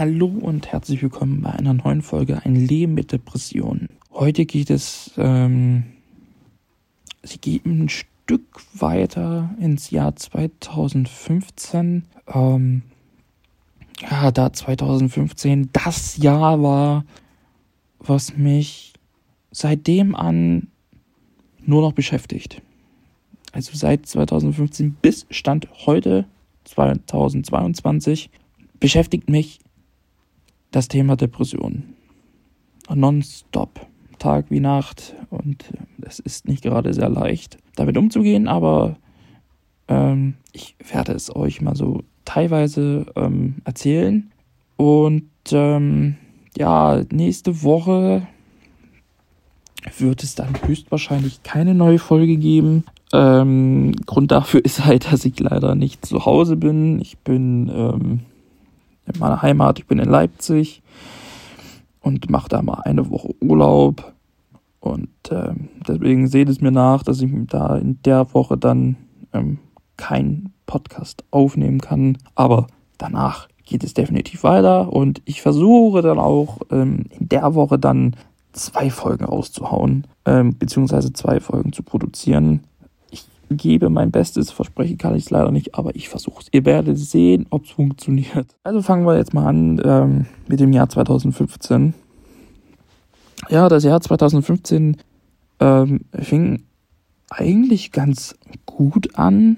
Hallo und herzlich willkommen bei einer neuen Folge Ein Leben mit Depressionen. Heute geht es, ähm, sie geht ein Stück weiter ins Jahr 2015. Ähm, ja, da 2015 das Jahr war, was mich seitdem an nur noch beschäftigt. Also seit 2015 bis Stand heute 2022 beschäftigt mich das Thema Depression. Nonstop, Tag wie Nacht. Und äh, es ist nicht gerade sehr leicht, damit umzugehen, aber ähm, ich werde es euch mal so teilweise ähm, erzählen. Und ähm, ja, nächste Woche wird es dann höchstwahrscheinlich keine neue Folge geben. Ähm, Grund dafür ist halt, dass ich leider nicht zu Hause bin. Ich bin ähm, in meiner Heimat, ich bin in Leipzig und mache da mal eine Woche Urlaub. Und ähm, deswegen seht es mir nach, dass ich da in der Woche dann ähm, keinen Podcast aufnehmen kann. Aber danach geht es definitiv weiter und ich versuche dann auch ähm, in der Woche dann zwei Folgen rauszuhauen, ähm, beziehungsweise zwei Folgen zu produzieren gebe mein Bestes, verspreche kann ich es leider nicht, aber ich versuche es. Ihr werdet sehen, ob es funktioniert. Also fangen wir jetzt mal an ähm, mit dem Jahr 2015. Ja, das Jahr 2015 ähm, fing eigentlich ganz gut an.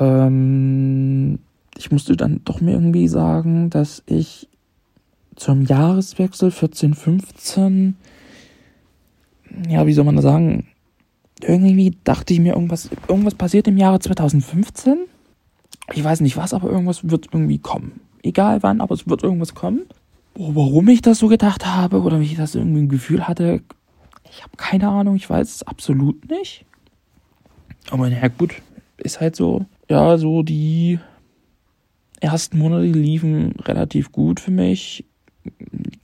Ähm, ich musste dann doch mir irgendwie sagen, dass ich zum Jahreswechsel 14, 15, ja, wie soll man das sagen, irgendwie dachte ich mir, irgendwas, irgendwas passiert im Jahre 2015. Ich weiß nicht was, aber irgendwas wird irgendwie kommen. Egal wann, aber es wird irgendwas kommen. Warum ich das so gedacht habe oder wie ich das irgendwie ein Gefühl hatte, ich habe keine Ahnung, ich weiß es absolut nicht. Aber naja, gut, ist halt so. Ja, so die ersten Monate liefen relativ gut für mich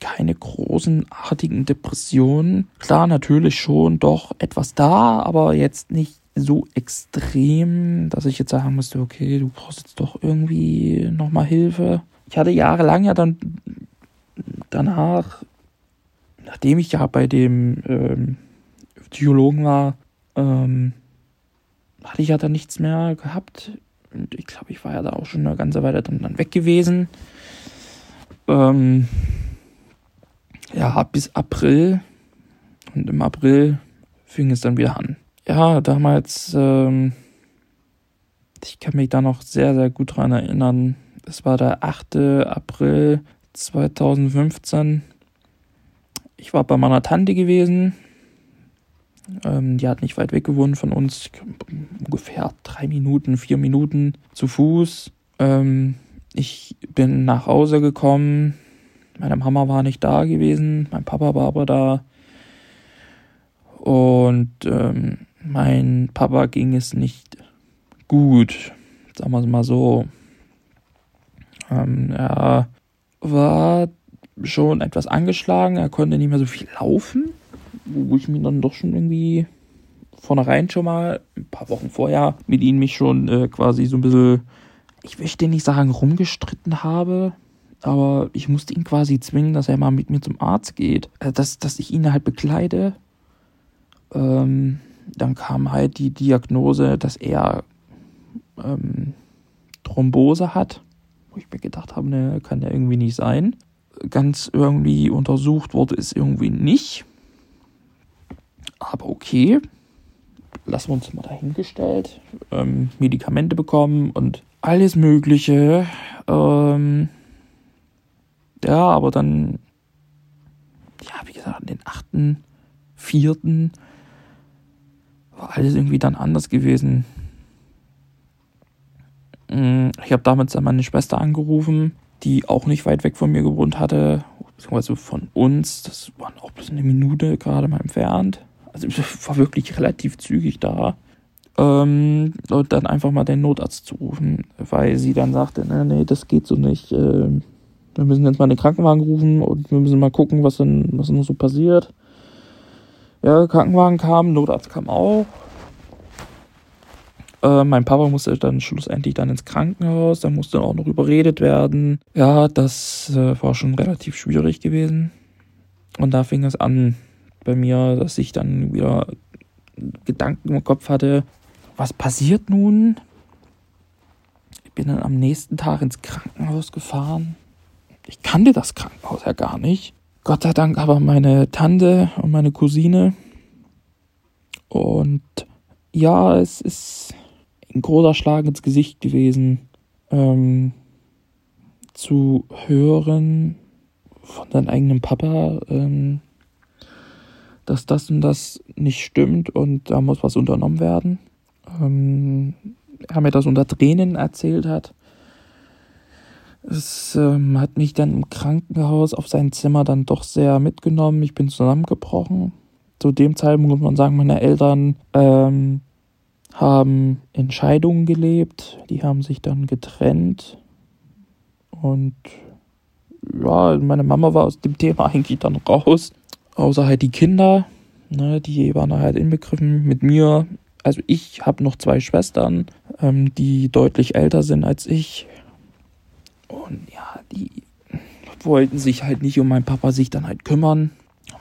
keine großen artigen Depressionen. Klar, natürlich schon doch etwas da, aber jetzt nicht so extrem, dass ich jetzt sagen müsste, okay, du brauchst jetzt doch irgendwie nochmal Hilfe. Ich hatte jahrelang ja dann danach, nachdem ich ja bei dem ähm, Psychologen war, ähm, hatte ich ja dann nichts mehr gehabt. Und ich glaube, ich war ja da auch schon eine ganze Weile dann, dann weg gewesen. Ähm, ja, bis April. Und im April fing es dann wieder an. Ja, damals, ähm, ich kann mich da noch sehr, sehr gut dran erinnern. Es war der 8. April 2015. Ich war bei meiner Tante gewesen. Ähm, die hat nicht weit weg gewohnt von uns. Ungefähr drei Minuten, vier Minuten zu Fuß. Ähm, ich bin nach Hause gekommen, meine Mama war nicht da gewesen, mein Papa war aber da. Und ähm, mein Papa ging es nicht gut, sagen wir es mal so. Ähm, er war schon etwas angeschlagen, er konnte nicht mehr so viel laufen, wo ich mir dann doch schon irgendwie vornherein schon mal ein paar Wochen vorher mit ihm mich schon äh, quasi so ein bisschen, ich möchte nicht sagen rumgestritten habe, aber ich musste ihn quasi zwingen, dass er mal mit mir zum Arzt geht, äh, dass, dass ich ihn halt bekleide. Ähm, dann kam halt die Diagnose, dass er ähm, Thrombose hat, wo ich mir gedacht habe, ne, kann ja irgendwie nicht sein. Ganz irgendwie untersucht wurde es irgendwie nicht. Aber okay, lassen wir uns mal dahingestellt. Ähm, Medikamente bekommen und alles Mögliche. Ähm, ja, aber dann, ja, wie gesagt, an den 8.4. war alles irgendwie dann anders gewesen. Mm, ich habe damals dann meine Schwester angerufen, die auch nicht weit weg von mir gewohnt hatte, beziehungsweise von uns. Das waren auch bloß eine Minute gerade mal entfernt. Also ich war wirklich relativ zügig da. Ähm, und dann einfach mal den Notarzt zu rufen, weil sie dann sagte, nee, nee, das geht so nicht. Ähm, wir müssen jetzt mal den Krankenwagen rufen und wir müssen mal gucken, was denn, was denn so passiert. Ja, Krankenwagen kam, Notarzt kam auch. Äh, mein Papa musste dann schlussendlich dann ins Krankenhaus, da musste auch noch überredet werden. Ja, das äh, war schon relativ schwierig gewesen. Und da fing es an bei mir, dass ich dann wieder Gedanken im Kopf hatte, was passiert nun? Ich bin dann am nächsten Tag ins Krankenhaus gefahren. Ich kannte das Krankenhaus ja gar nicht. Gott sei Dank aber meine Tante und meine Cousine. Und ja, es ist ein großer Schlag ins Gesicht gewesen, ähm, zu hören von deinem eigenen Papa, ähm, dass das und das nicht stimmt und da muss was unternommen werden. Ähm, er mir das unter Tränen erzählt hat. Es ähm, hat mich dann im Krankenhaus auf sein Zimmer dann doch sehr mitgenommen. Ich bin zusammengebrochen. Zu dem Zeitpunkt muss man sagen, meine Eltern ähm, haben Entscheidungen gelebt. Die haben sich dann getrennt. Und ja, meine Mama war aus dem Thema eigentlich dann raus. Außer halt die Kinder, ne, die waren halt inbegriffen mit mir. Also ich habe noch zwei Schwestern, ähm, die deutlich älter sind als ich. Und ja, die wollten sich halt nicht um meinen Papa sich dann halt kümmern.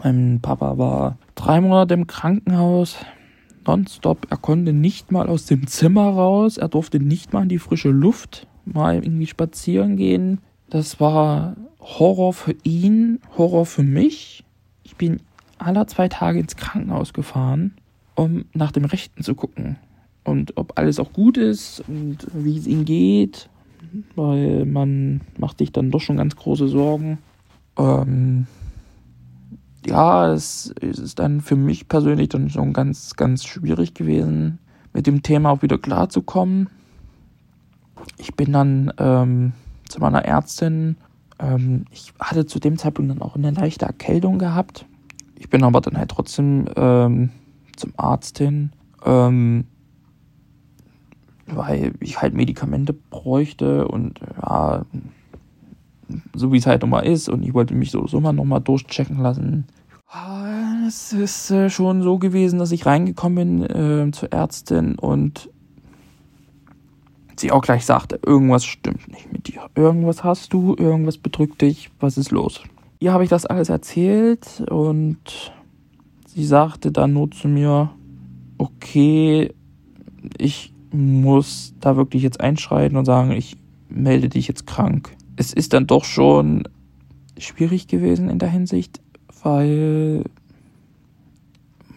Mein Papa war drei Monate im Krankenhaus, nonstop. Er konnte nicht mal aus dem Zimmer raus. Er durfte nicht mal in die frische Luft mal irgendwie spazieren gehen. Das war Horror für ihn, Horror für mich. Ich bin alle zwei Tage ins Krankenhaus gefahren, um nach dem Rechten zu gucken. Und ob alles auch gut ist und wie es ihm geht. Weil man macht sich dann doch schon ganz große Sorgen. Ähm, ja, es, es ist dann für mich persönlich dann schon ganz, ganz schwierig gewesen, mit dem Thema auch wieder klarzukommen. Ich bin dann ähm, zu meiner Ärztin ähm, ich hatte zu dem Zeitpunkt dann auch eine leichte Erkältung gehabt. Ich bin aber dann halt trotzdem ähm, zum Arzt hin, ähm, weil ich halt Medikamente bräuchte und ja, so wie es halt nochmal ist und ich wollte mich sowieso mal nochmal durchchecken lassen. Ah, es ist äh, schon so gewesen, dass ich reingekommen bin äh, zur Ärztin und sie auch gleich sagte, irgendwas stimmt nicht mit dir. Irgendwas hast du, irgendwas bedrückt dich, was ist los? Ihr habe ich das alles erzählt und sie sagte dann nur zu mir, okay, ich muss da wirklich jetzt einschreiten und sagen, ich melde dich jetzt krank. Es ist dann doch schon schwierig gewesen in der Hinsicht, weil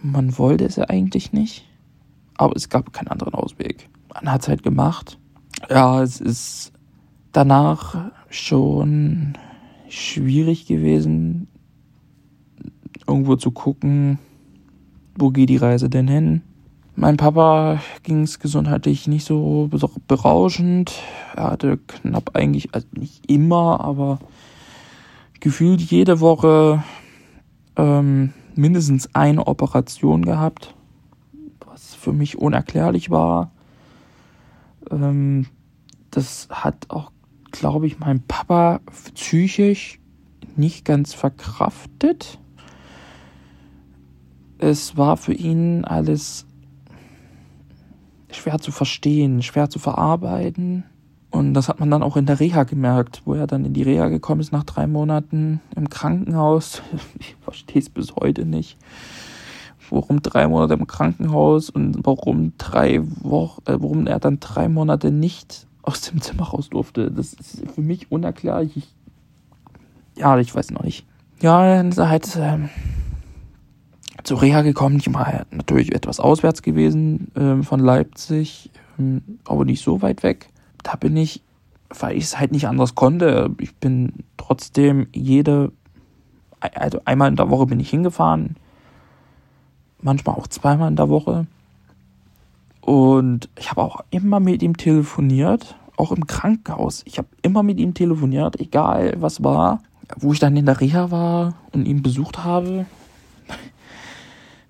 man wollte es ja eigentlich nicht, aber es gab keinen anderen Ausweg. Man hat es halt gemacht ja, es ist danach schon schwierig gewesen, irgendwo zu gucken, wo geht die Reise denn hin. Mein Papa ging es gesundheitlich nicht so berauschend. Er hatte knapp eigentlich, also nicht immer, aber gefühlt jede Woche ähm, mindestens eine Operation gehabt, was für mich unerklärlich war. Ähm, das hat auch, glaube ich, mein Papa psychisch nicht ganz verkraftet. Es war für ihn alles schwer zu verstehen, schwer zu verarbeiten. Und das hat man dann auch in der Reha gemerkt, wo er dann in die Reha gekommen ist nach drei Monaten im Krankenhaus. Ich verstehe es bis heute nicht warum drei Monate im Krankenhaus und warum drei Wochen, äh, warum er dann drei Monate nicht aus dem Zimmer raus durfte. Das ist für mich unerklärlich. Ich, ja, ich weiß noch nicht. Ja, dann ist er halt äh, zur Reha gekommen. Ich war natürlich etwas auswärts gewesen äh, von Leipzig, äh, aber nicht so weit weg. Da bin ich, weil ich es halt nicht anders konnte. Ich bin trotzdem jede, also einmal in der Woche bin ich hingefahren manchmal auch zweimal in der Woche. Und ich habe auch immer mit ihm telefoniert, auch im Krankenhaus. Ich habe immer mit ihm telefoniert, egal was war. Wo ich dann in der Reha war und ihn besucht habe,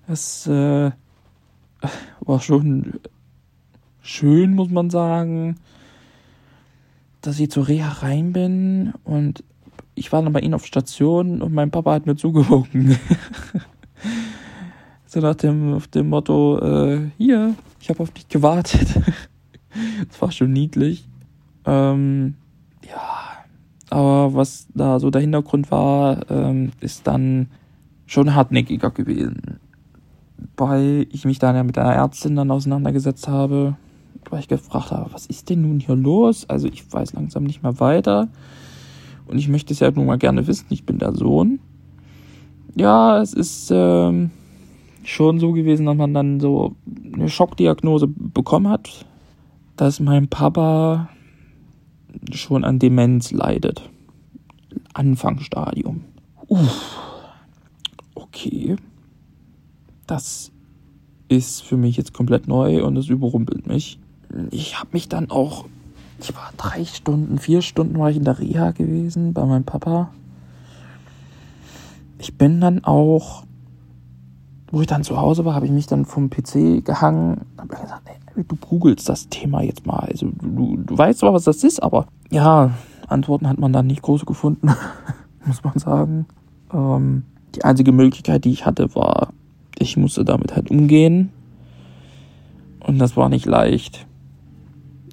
das äh, war schon schön, muss man sagen, dass ich zur Reha rein bin und ich war dann bei ihm auf Station und mein Papa hat mir zugewunken. So nach dem, auf dem Motto, äh, hier, ich habe auf dich gewartet. das war schon niedlich. Ähm, ja, aber was da so der Hintergrund war, ähm, ist dann schon hartnäckiger gewesen. Weil ich mich dann ja mit einer Ärztin dann auseinandergesetzt habe, weil ich gefragt habe, was ist denn nun hier los? Also ich weiß langsam nicht mehr weiter. Und ich möchte es ja nun mal gerne wissen, ich bin der Sohn. Ja, es ist ähm, schon so gewesen, dass man dann so eine Schockdiagnose bekommen hat, dass mein Papa schon an Demenz leidet. Anfangsstadium. Uff. Okay. Das ist für mich jetzt komplett neu und es überrumpelt mich. Ich habe mich dann auch, ich war drei Stunden, vier Stunden war ich in der Reha gewesen bei meinem Papa. Ich bin dann auch, wo ich dann zu Hause war, habe ich mich dann vom PC gehangen, habe gesagt, ey, du googelst das Thema jetzt mal. Also du, du weißt zwar, was das ist, aber ja, Antworten hat man dann nicht groß gefunden, muss man sagen. Ähm, die einzige Möglichkeit, die ich hatte, war, ich musste damit halt umgehen. Und das war nicht leicht.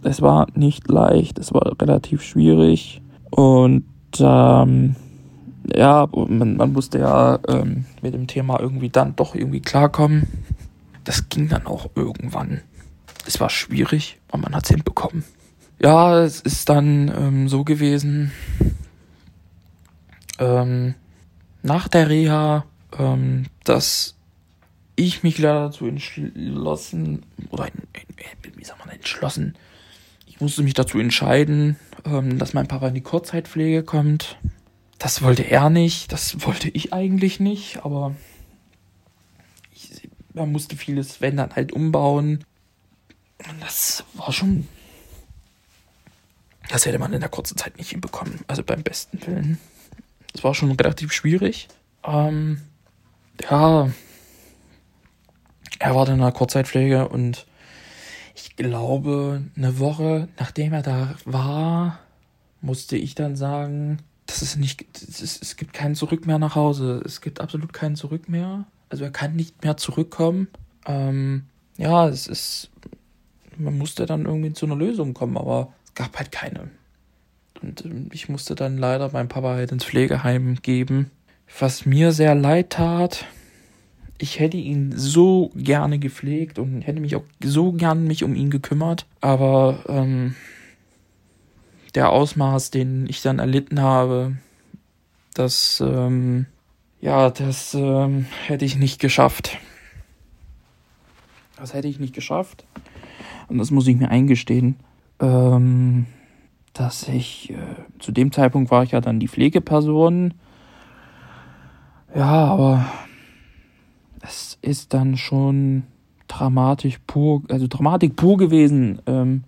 Es war nicht leicht, es war relativ schwierig. Und ähm, ja, man, man musste ja ähm, mit dem Thema irgendwie dann doch irgendwie klarkommen. Das ging dann auch irgendwann. Es war schwierig, aber man hat es hinbekommen. Ja, es ist dann ähm, so gewesen, ähm, nach der Reha, ähm, dass ich mich leider dazu entschlossen, oder wie sagt man, entschlossen, ich musste mich dazu entscheiden, ähm, dass mein Papa in die Kurzzeitpflege kommt. Das wollte er nicht, das wollte ich eigentlich nicht, aber ich, man musste vieles, wenn dann halt umbauen. Und das war schon das hätte man in der kurzen Zeit nicht hinbekommen. Also beim besten Willen. Das war schon relativ schwierig. Ähm, ja, er war dann in der Kurzzeitpflege und ich glaube, eine Woche nachdem er da war, musste ich dann sagen, das ist nicht, das ist, es gibt kein Zurück mehr nach Hause. Es gibt absolut kein Zurück mehr. Also er kann nicht mehr zurückkommen. Ähm, ja, es ist, man musste dann irgendwie zu einer Lösung kommen, aber gab halt keine. Und ähm, ich musste dann leider meinen Papa halt ins Pflegeheim geben, was mir sehr leid tat. Ich hätte ihn so gerne gepflegt und hätte mich auch so gern mich um ihn gekümmert, aber ähm, der Ausmaß, den ich dann erlitten habe, das ähm, ja, das ähm, hätte ich nicht geschafft. Das hätte ich nicht geschafft. Und das muss ich mir eingestehen ähm, dass ich, äh, zu dem Zeitpunkt war ich ja dann die Pflegeperson. Ja, aber es ist dann schon dramatisch pur, also Dramatik pur gewesen, ähm,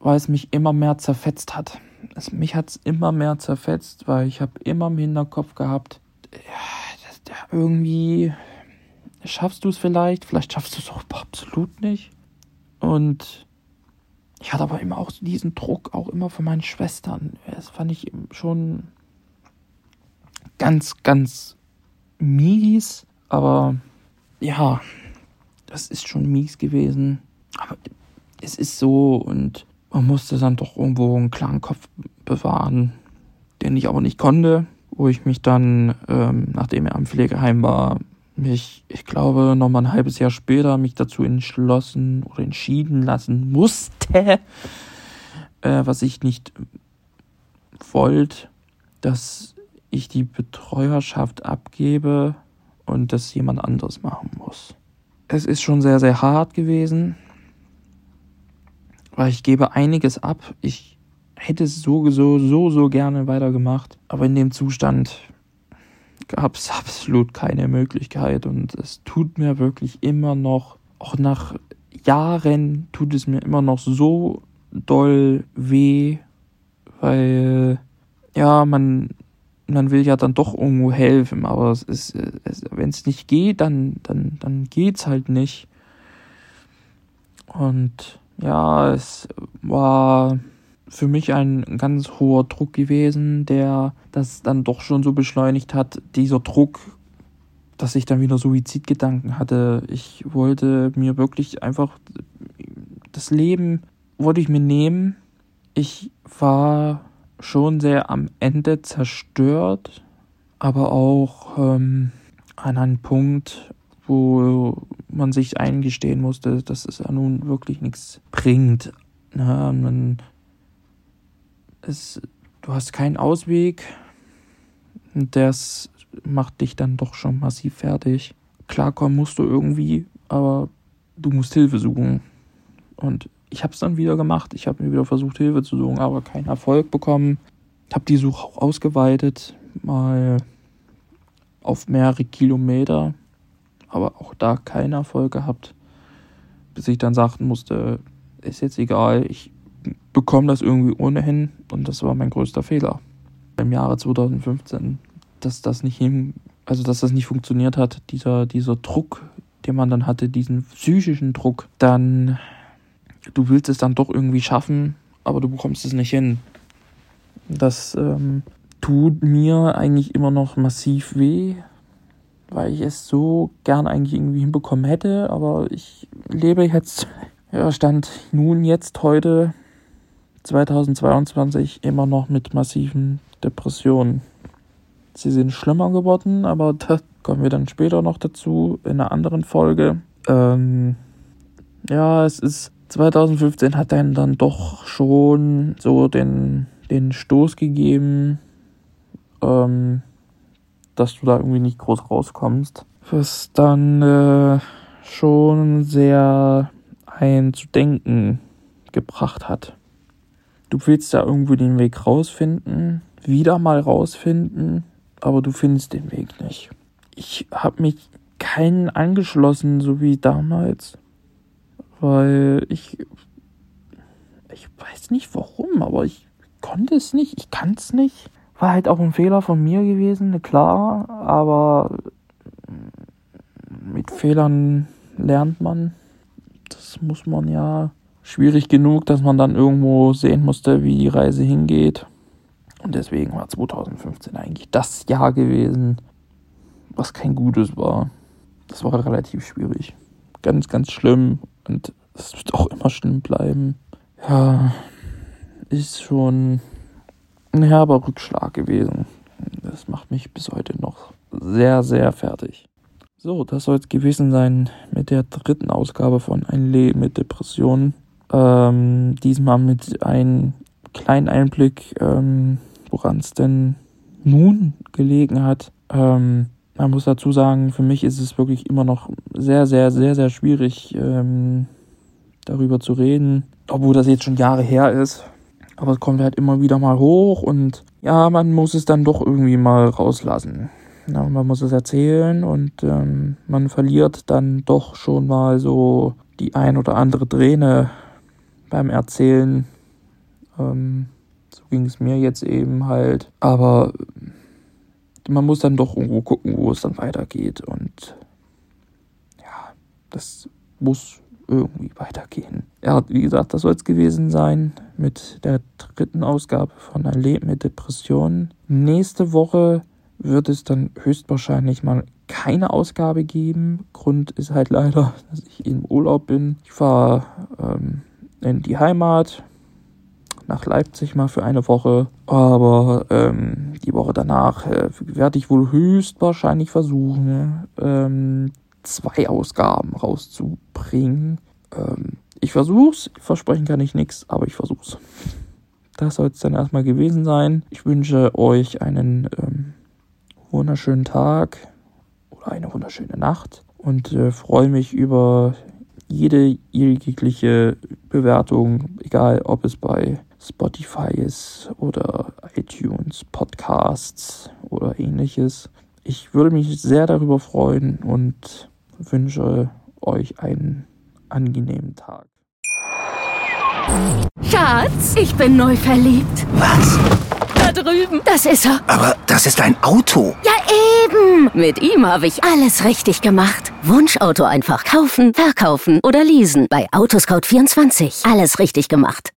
weil es mich immer mehr zerfetzt hat. Es, mich hat es immer mehr zerfetzt, weil ich habe immer im Hinterkopf gehabt, ja, das, das, irgendwie schaffst du es vielleicht, vielleicht schaffst du es auch absolut nicht. Und ich hatte aber immer auch diesen Druck, auch immer von meinen Schwestern. Das fand ich schon ganz, ganz mies. Aber ja, das ist schon mies gewesen. Aber es ist so und man musste dann doch irgendwo einen klaren Kopf bewahren, den ich aber nicht konnte. Wo ich mich dann, ähm, nachdem er am Pflegeheim war, mich, ich glaube, nochmal ein halbes Jahr später mich dazu entschlossen oder entschieden lassen musste, äh, was ich nicht wollte, dass ich die Betreuerschaft abgebe und das jemand anderes machen muss. Es ist schon sehr, sehr hart gewesen, weil ich gebe einiges ab. Ich hätte es so, so, so, so gerne weitergemacht, aber in dem Zustand gab es absolut keine Möglichkeit und es tut mir wirklich immer noch, auch nach Jahren tut es mir immer noch so doll weh, weil ja, man man will ja dann doch irgendwo helfen, aber es ist, wenn es nicht geht, dann, dann, dann geht's halt nicht. Und ja, es war für mich ein ganz hoher Druck gewesen, der das dann doch schon so beschleunigt hat. Dieser Druck, dass ich dann wieder Suizidgedanken hatte. Ich wollte mir wirklich einfach das Leben wollte ich mir nehmen. Ich war schon sehr am Ende zerstört, aber auch ähm, an einem Punkt, wo man sich eingestehen musste, dass es ja nun wirklich nichts bringt. Na, man, es, du hast keinen Ausweg. Das macht dich dann doch schon massiv fertig. Klarkommen musst du irgendwie, aber du musst Hilfe suchen. Und ich habe es dann wieder gemacht. Ich habe mir wieder versucht, Hilfe zu suchen, aber keinen Erfolg bekommen. Ich habe die Suche auch ausgeweitet, mal auf mehrere Kilometer, aber auch da keinen Erfolg gehabt, bis ich dann sagen musste, ist jetzt egal, ich bekomme das irgendwie ohnehin und das war mein größter Fehler im Jahre 2015, dass das nicht hin, also dass das nicht funktioniert hat, dieser dieser Druck, den man dann hatte, diesen psychischen Druck, dann du willst es dann doch irgendwie schaffen, aber du bekommst es nicht hin. Das ähm, tut mir eigentlich immer noch massiv weh, weil ich es so gern eigentlich irgendwie hinbekommen hätte, aber ich lebe jetzt, ja, stand nun jetzt heute 2022 immer noch mit massiven Depressionen. Sie sind schlimmer geworden, aber da kommen wir dann später noch dazu in einer anderen Folge. Ähm, ja, es ist 2015 hat dann dann doch schon so den, den Stoß gegeben, ähm, dass du da irgendwie nicht groß rauskommst. Was dann äh, schon sehr ein zu denken gebracht hat. Du willst da irgendwie den Weg rausfinden, wieder mal rausfinden, aber du findest den Weg nicht. Ich habe mich keinen angeschlossen, so wie damals weil ich ich weiß nicht warum, aber ich konnte es nicht, ich kann es nicht. War halt auch ein Fehler von mir gewesen, klar, aber mit Fehlern lernt man. Das muss man ja schwierig genug, dass man dann irgendwo sehen musste, wie die Reise hingeht. Und deswegen war 2015 eigentlich das Jahr gewesen, was kein gutes war. Das war relativ schwierig. Ganz, ganz schlimm und es wird auch immer schlimm bleiben. Ja, ist schon ein herber Rückschlag gewesen. Das macht mich bis heute noch sehr, sehr fertig. So, das soll es gewesen sein mit der dritten Ausgabe von Ein Leben mit Depressionen. Ähm, diesmal mit einem kleinen Einblick, ähm, woran es denn nun gelegen hat. Ähm, man muss dazu sagen, für mich ist es wirklich immer noch sehr, sehr, sehr, sehr schwierig, ähm, darüber zu reden, obwohl das jetzt schon Jahre her ist. Aber es kommt halt immer wieder mal hoch und ja, man muss es dann doch irgendwie mal rauslassen. Ja, man muss es erzählen und ähm, man verliert dann doch schon mal so die ein oder andere Träne beim Erzählen. Ähm, so ging es mir jetzt eben halt. Aber man muss dann doch irgendwo gucken, wo es dann weitergeht. Und ja, das muss irgendwie weitergehen. Ja, wie gesagt, das soll es gewesen sein mit der dritten Ausgabe von Ein Leben mit Depressionen. Nächste Woche wird es dann höchstwahrscheinlich mal keine Ausgabe geben. Grund ist halt leider, dass ich im Urlaub bin. Ich fahre ähm, in die Heimat, nach Leipzig mal für eine Woche. Aber ähm, die Woche danach äh, werde ich wohl höchstwahrscheinlich versuchen, ähm, zwei Ausgaben rauszubringen. Ähm, ich versuch's, versprechen kann ich nichts, aber ich versuch's. Das soll es dann erstmal gewesen sein. Ich wünsche euch einen ähm, wunderschönen Tag oder eine wunderschöne Nacht und äh, freue mich über jede jegliche Bewertung, egal ob es bei Spotify ist oder iTunes, Podcasts oder ähnliches. Ich würde mich sehr darüber freuen und wünsche euch einen angenehmen Tag. Schatz, ich bin neu verliebt. Was? Da drüben. Das ist er. Aber das ist ein Auto. Ja, eben. Mit ihm habe ich alles richtig gemacht. Wunschauto einfach kaufen, verkaufen oder leasen. Bei Autoscout24. Alles richtig gemacht.